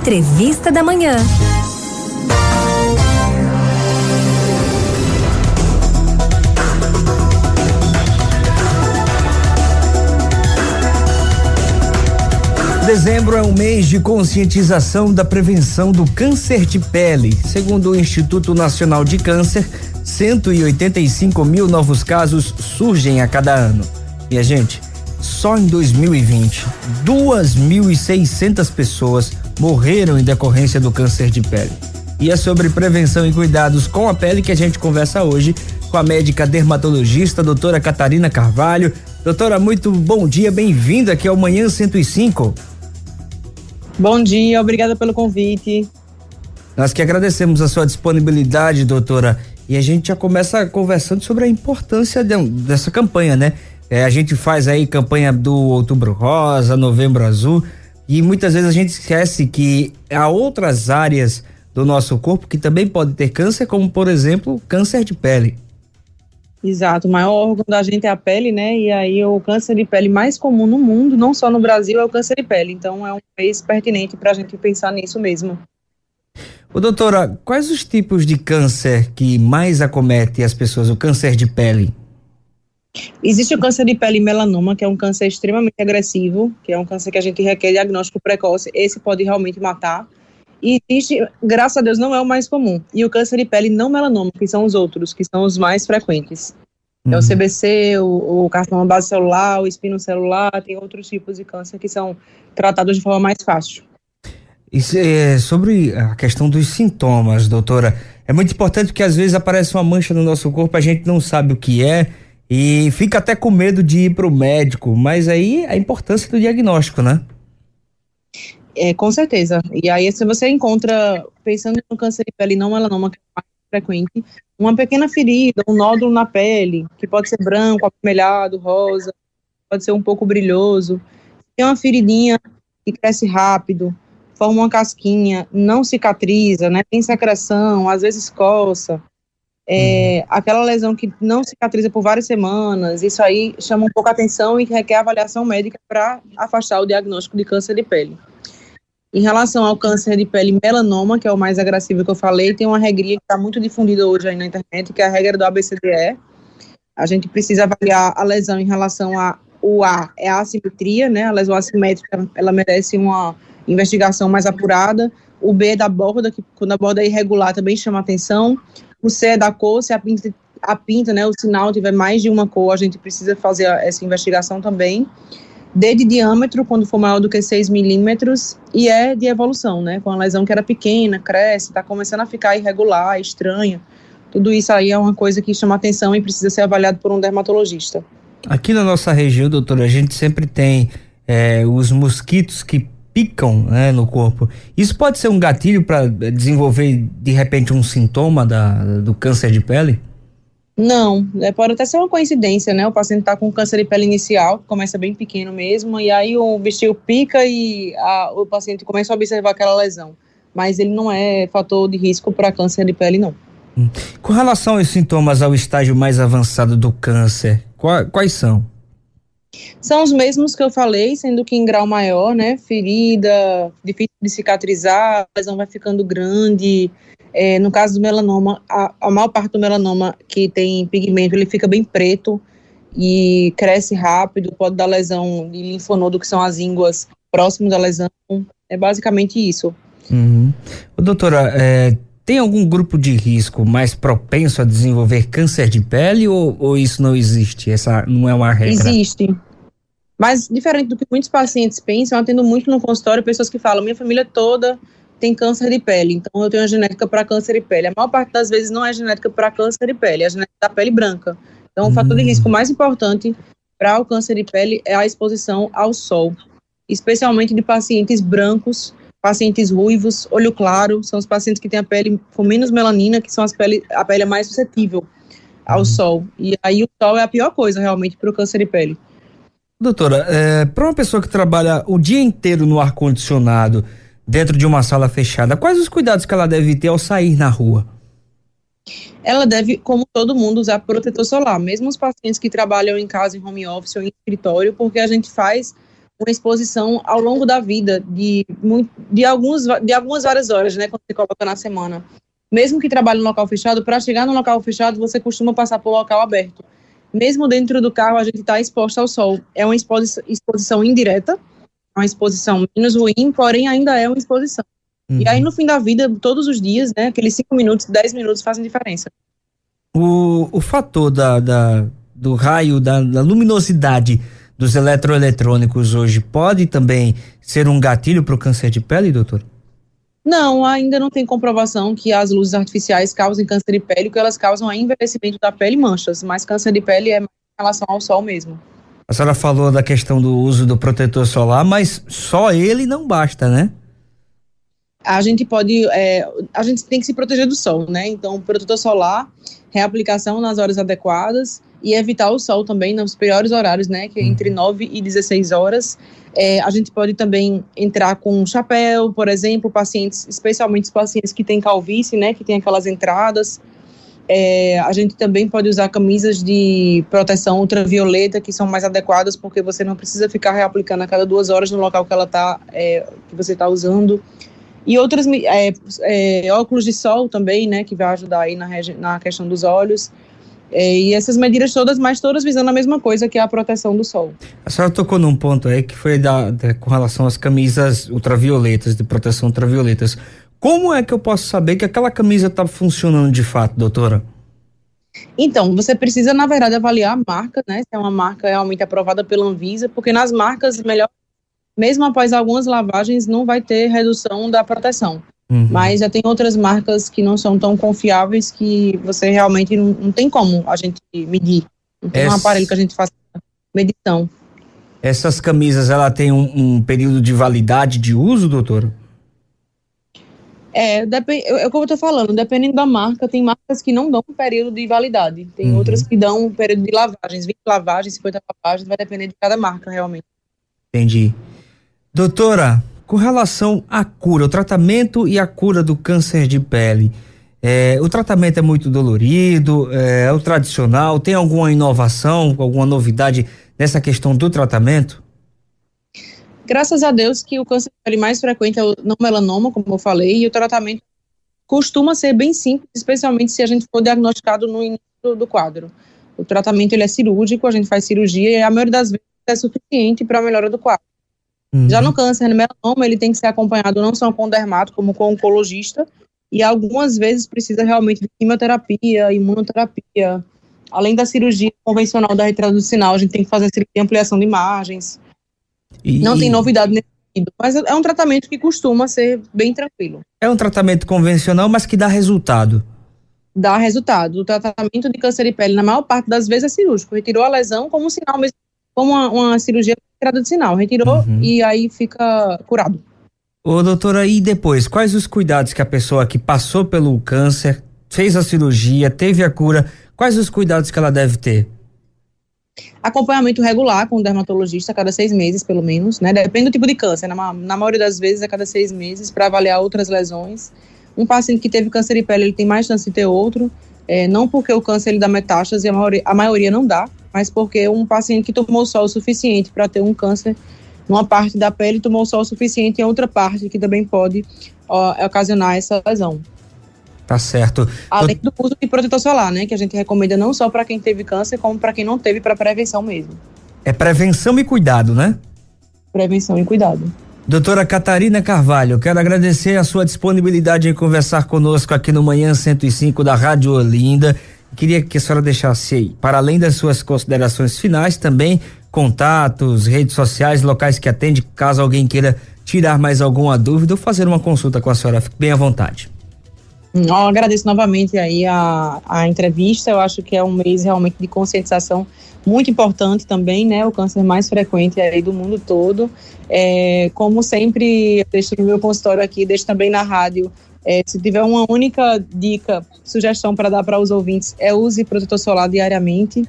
Entrevista da Manhã. Dezembro é um mês de conscientização da prevenção do câncer de pele. Segundo o Instituto Nacional de Câncer, 185 mil novos casos surgem a cada ano. E a gente, só em 2020, 2.600 pessoas morreram em decorrência do câncer de pele. E é sobre prevenção e cuidados com a pele que a gente conversa hoje com a médica dermatologista, doutora Catarina Carvalho. Doutora, muito bom dia, bem-vinda aqui ao Manhã 105. Bom dia, obrigada pelo convite. Nós que agradecemos a sua disponibilidade, doutora. E a gente já começa conversando sobre a importância de, dessa campanha, né? É, a gente faz aí campanha do Outubro Rosa, Novembro Azul, e muitas vezes a gente esquece que há outras áreas do nosso corpo que também podem ter câncer, como por exemplo, câncer de pele. Exato, o maior órgão da gente é a pele, né? E aí o câncer de pele mais comum no mundo, não só no Brasil, é o câncer de pele. Então é um mês pertinente para a gente pensar nisso mesmo. Ô, doutora, quais os tipos de câncer que mais acomete as pessoas, o câncer de pele? Existe o câncer de pele melanoma, que é um câncer extremamente agressivo, que é um câncer que a gente requer diagnóstico precoce. Esse pode realmente matar. E existe, graças a Deus, não é o mais comum. E o câncer de pele não melanoma, que são os outros, que são os mais frequentes. Uhum. É o CBC, uhum. o, o carcinoma base celular, o espino celular, tem outros tipos de câncer que são tratados de forma mais fácil. Isso é sobre a questão dos sintomas, doutora. É muito importante que às vezes aparece uma mancha no nosso corpo, a gente não sabe o que é e fica até com medo de ir para o médico, mas aí a importância do diagnóstico, né? É, com certeza. E aí, se você encontra, pensando no câncer de pele não melanoma, que é mais frequente, uma pequena ferida, um nódulo na pele, que pode ser branco, avermelhado, rosa, pode ser um pouco brilhoso, tem uma feridinha que cresce rápido, forma uma casquinha, não cicatriza, né? Tem secreção, às vezes coça. É, uhum. aquela lesão que não cicatriza por várias semanas, isso aí chama um pouco a atenção e requer avaliação médica para afastar o diagnóstico de câncer de pele. Em relação ao câncer de pele melanoma, que é o mais agressivo que eu falei, tem uma regrinha que está muito difundida hoje aí na internet, que é a regra do ABCDE. A gente precisa avaliar a lesão em relação a o A é a assimetria, né? A lesão assimétrica, ela merece uma investigação mais apurada. O B é da borda, que quando a borda é irregular também chama atenção. C é da cor, se a pinta, a pinta, né, o sinal tiver mais de uma cor, a gente precisa fazer essa investigação também. D de diâmetro, quando for maior do que 6 milímetros, e E de evolução, né, com a lesão que era pequena, cresce, está começando a ficar irregular, estranha. Tudo isso aí é uma coisa que chama atenção e precisa ser avaliado por um dermatologista. Aqui na nossa região, doutora, a gente sempre tem é, os mosquitos que picam né, no corpo. Isso pode ser um gatilho para desenvolver de repente um sintoma da, do câncer de pele? Não, é, pode até ser uma coincidência, né? O paciente está com câncer de pele inicial, começa bem pequeno mesmo, e aí o bichinho pica e a, o paciente começa a observar aquela lesão. Mas ele não é fator de risco para câncer de pele, não. Hum. Com relação aos sintomas ao estágio mais avançado do câncer, quais, quais são? São os mesmos que eu falei, sendo que em grau maior, né? Ferida, difícil de cicatrizar, a lesão vai ficando grande. É, no caso do melanoma, a, a maior parte do melanoma que tem pigmento, ele fica bem preto e cresce rápido, pode dar lesão de linfonodo, que são as ínguas próximo da lesão. É basicamente isso. Uhum. Doutora, é, tem algum grupo de risco mais propenso a desenvolver câncer de pele ou, ou isso não existe? Essa não é uma regra? Existe. Mas, diferente do que muitos pacientes pensam, eu atendo muito no consultório pessoas que falam: minha família toda tem câncer de pele, então eu tenho a genética para câncer de pele. A maior parte das vezes não é genética para câncer de pele, é a genética da pele branca. Então, o fator de risco hum. mais importante para o câncer de pele é a exposição ao sol, especialmente de pacientes brancos pacientes ruivos, olho claro, são os pacientes que têm a pele com menos melanina, que são as pele, a pele mais suscetível ao uhum. sol. E aí o sol é a pior coisa realmente para o câncer de pele. Doutora, é, para uma pessoa que trabalha o dia inteiro no ar condicionado, dentro de uma sala fechada, quais os cuidados que ela deve ter ao sair na rua? Ela deve, como todo mundo, usar protetor solar, mesmo os pacientes que trabalham em casa, em home office ou em escritório, porque a gente faz uma exposição ao longo da vida de, de, alguns, de algumas várias horas, né, quando você coloca na semana. Mesmo que trabalhe no local fechado, para chegar no local fechado, você costuma passar por local aberto. Mesmo dentro do carro, a gente está exposto ao sol. É uma exposição, exposição indireta, uma exposição menos ruim, porém ainda é uma exposição. Uhum. E aí, no fim da vida, todos os dias, né, aqueles 5 minutos, 10 minutos fazem diferença. O, o fator da, da do raio, da, da luminosidade dos eletroeletrônicos hoje pode também ser um gatilho para o câncer de pele, doutor? Não, ainda não tem comprovação que as luzes artificiais causem câncer de pele, que elas causam é envelhecimento da pele e manchas, mas câncer de pele é em relação ao sol mesmo. A senhora falou da questão do uso do protetor solar, mas só ele não basta, né? A gente pode, é, a gente tem que se proteger do sol, né? Então, protetor solar, reaplicação nas horas adequadas, e evitar o sol também nos piores horários, né, que é entre 9 uhum. e 16 horas. É, a gente pode também entrar com um chapéu, por exemplo, pacientes, especialmente os pacientes que têm calvície, né, que tem aquelas entradas. É, a gente também pode usar camisas de proteção ultravioleta que são mais adequadas porque você não precisa ficar reaplicando a cada duas horas no local que ela tá, é, que você está usando. E outras é, é, óculos de sol também, né, que vai ajudar aí na, na questão dos olhos. É, e essas medidas todas, mas todas visando a mesma coisa, que é a proteção do sol. A senhora tocou num ponto aí que foi da, da, com relação às camisas ultravioletas, de proteção ultravioletas. Como é que eu posso saber que aquela camisa está funcionando de fato, doutora? Então, você precisa, na verdade, avaliar a marca, né? Se é uma marca realmente aprovada pela Anvisa, porque nas marcas, melhor, mesmo após algumas lavagens, não vai ter redução da proteção. Uhum. Mas já tem outras marcas que não são tão confiáveis que você realmente não, não tem como a gente medir. Não tem Essa... um aparelho que a gente faça medição. Essas camisas, ela tem um, um período de validade de uso, doutor? É, depend, é como eu tô falando, dependendo da marca, tem marcas que não dão um período de validade, tem uhum. outras que dão um período de lavagens, 20 lavagens, 50 lavagens, vai depender de cada marca, realmente. Entendi. Doutora, com relação à cura, o tratamento e a cura do câncer de pele, é, o tratamento é muito dolorido, é, é, o tradicional, tem alguma inovação, alguma novidade nessa questão do tratamento? Graças a Deus que o câncer de pele mais frequente é o não melanoma, como eu falei, e o tratamento costuma ser bem simples, especialmente se a gente for diagnosticado no início do, do quadro. O tratamento ele é cirúrgico, a gente faz cirurgia e a maioria das vezes é suficiente para a melhora do quadro. Uhum. Já no câncer no melanoma, ele tem que ser acompanhado não só com dermato, como com oncologista, e algumas vezes precisa realmente de quimioterapia, imunoterapia. Além da cirurgia convencional da retirada do sinal, a gente tem que fazer cirurgia ampliação de imagens. E, não tem novidade nesse sentido, mas é um tratamento que costuma ser bem tranquilo. É um tratamento convencional, mas que dá resultado. Dá resultado. O tratamento de câncer de pele, na maior parte das vezes, é cirúrgico. Retirou a lesão como um sinal mesmo, como uma, uma cirurgia sinal, retirou uhum. e aí fica curado. Ô doutora, e depois, quais os cuidados que a pessoa que passou pelo câncer, fez a cirurgia, teve a cura, quais os cuidados que ela deve ter? Acompanhamento regular com o dermatologista a cada seis meses, pelo menos, né? Depende do tipo de câncer, na, na maioria das vezes a cada seis meses, para avaliar outras lesões. Um paciente que teve câncer de pele, ele tem mais chance de ter outro, é, não porque o câncer ele dá metástase, a maioria, a maioria não dá, mas porque um paciente que tomou sol o suficiente para ter um câncer numa parte da pele tomou sol o suficiente em outra parte que também pode ó, ocasionar essa lesão. Tá certo. Além do uso de protetor solar, né, que a gente recomenda não só para quem teve câncer, como para quem não teve para prevenção mesmo. É prevenção e cuidado, né? Prevenção e cuidado. Doutora Catarina Carvalho, quero agradecer a sua disponibilidade em conversar conosco aqui no Manhã 105 da Rádio Olinda. Queria que a senhora deixasse aí, para além das suas considerações finais, também contatos, redes sociais, locais que atende, caso alguém queira tirar mais alguma dúvida ou fazer uma consulta com a senhora. Fique bem à vontade. Hum, eu agradeço novamente aí a, a entrevista. Eu acho que é um mês realmente de conscientização muito importante também, né? O câncer mais frequente aí do mundo todo. É, como sempre, eu deixo no meu consultório aqui, deixo também na rádio é, se tiver uma única dica, sugestão para dar para os ouvintes, é use protetor solar diariamente.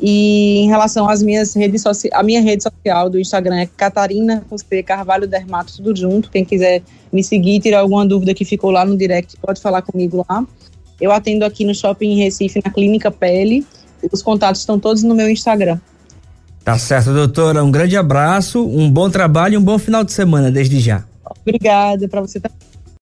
E em relação às minhas redes sociais, a minha rede social do Instagram é Catarina José Carvalho Dermato, tudo junto. Quem quiser me seguir, tirar alguma dúvida que ficou lá no direct, pode falar comigo lá. Eu atendo aqui no Shopping Recife, na Clínica Pele. Os contatos estão todos no meu Instagram. Tá certo, doutora. Um grande abraço, um bom trabalho e um bom final de semana desde já. Obrigada para você também.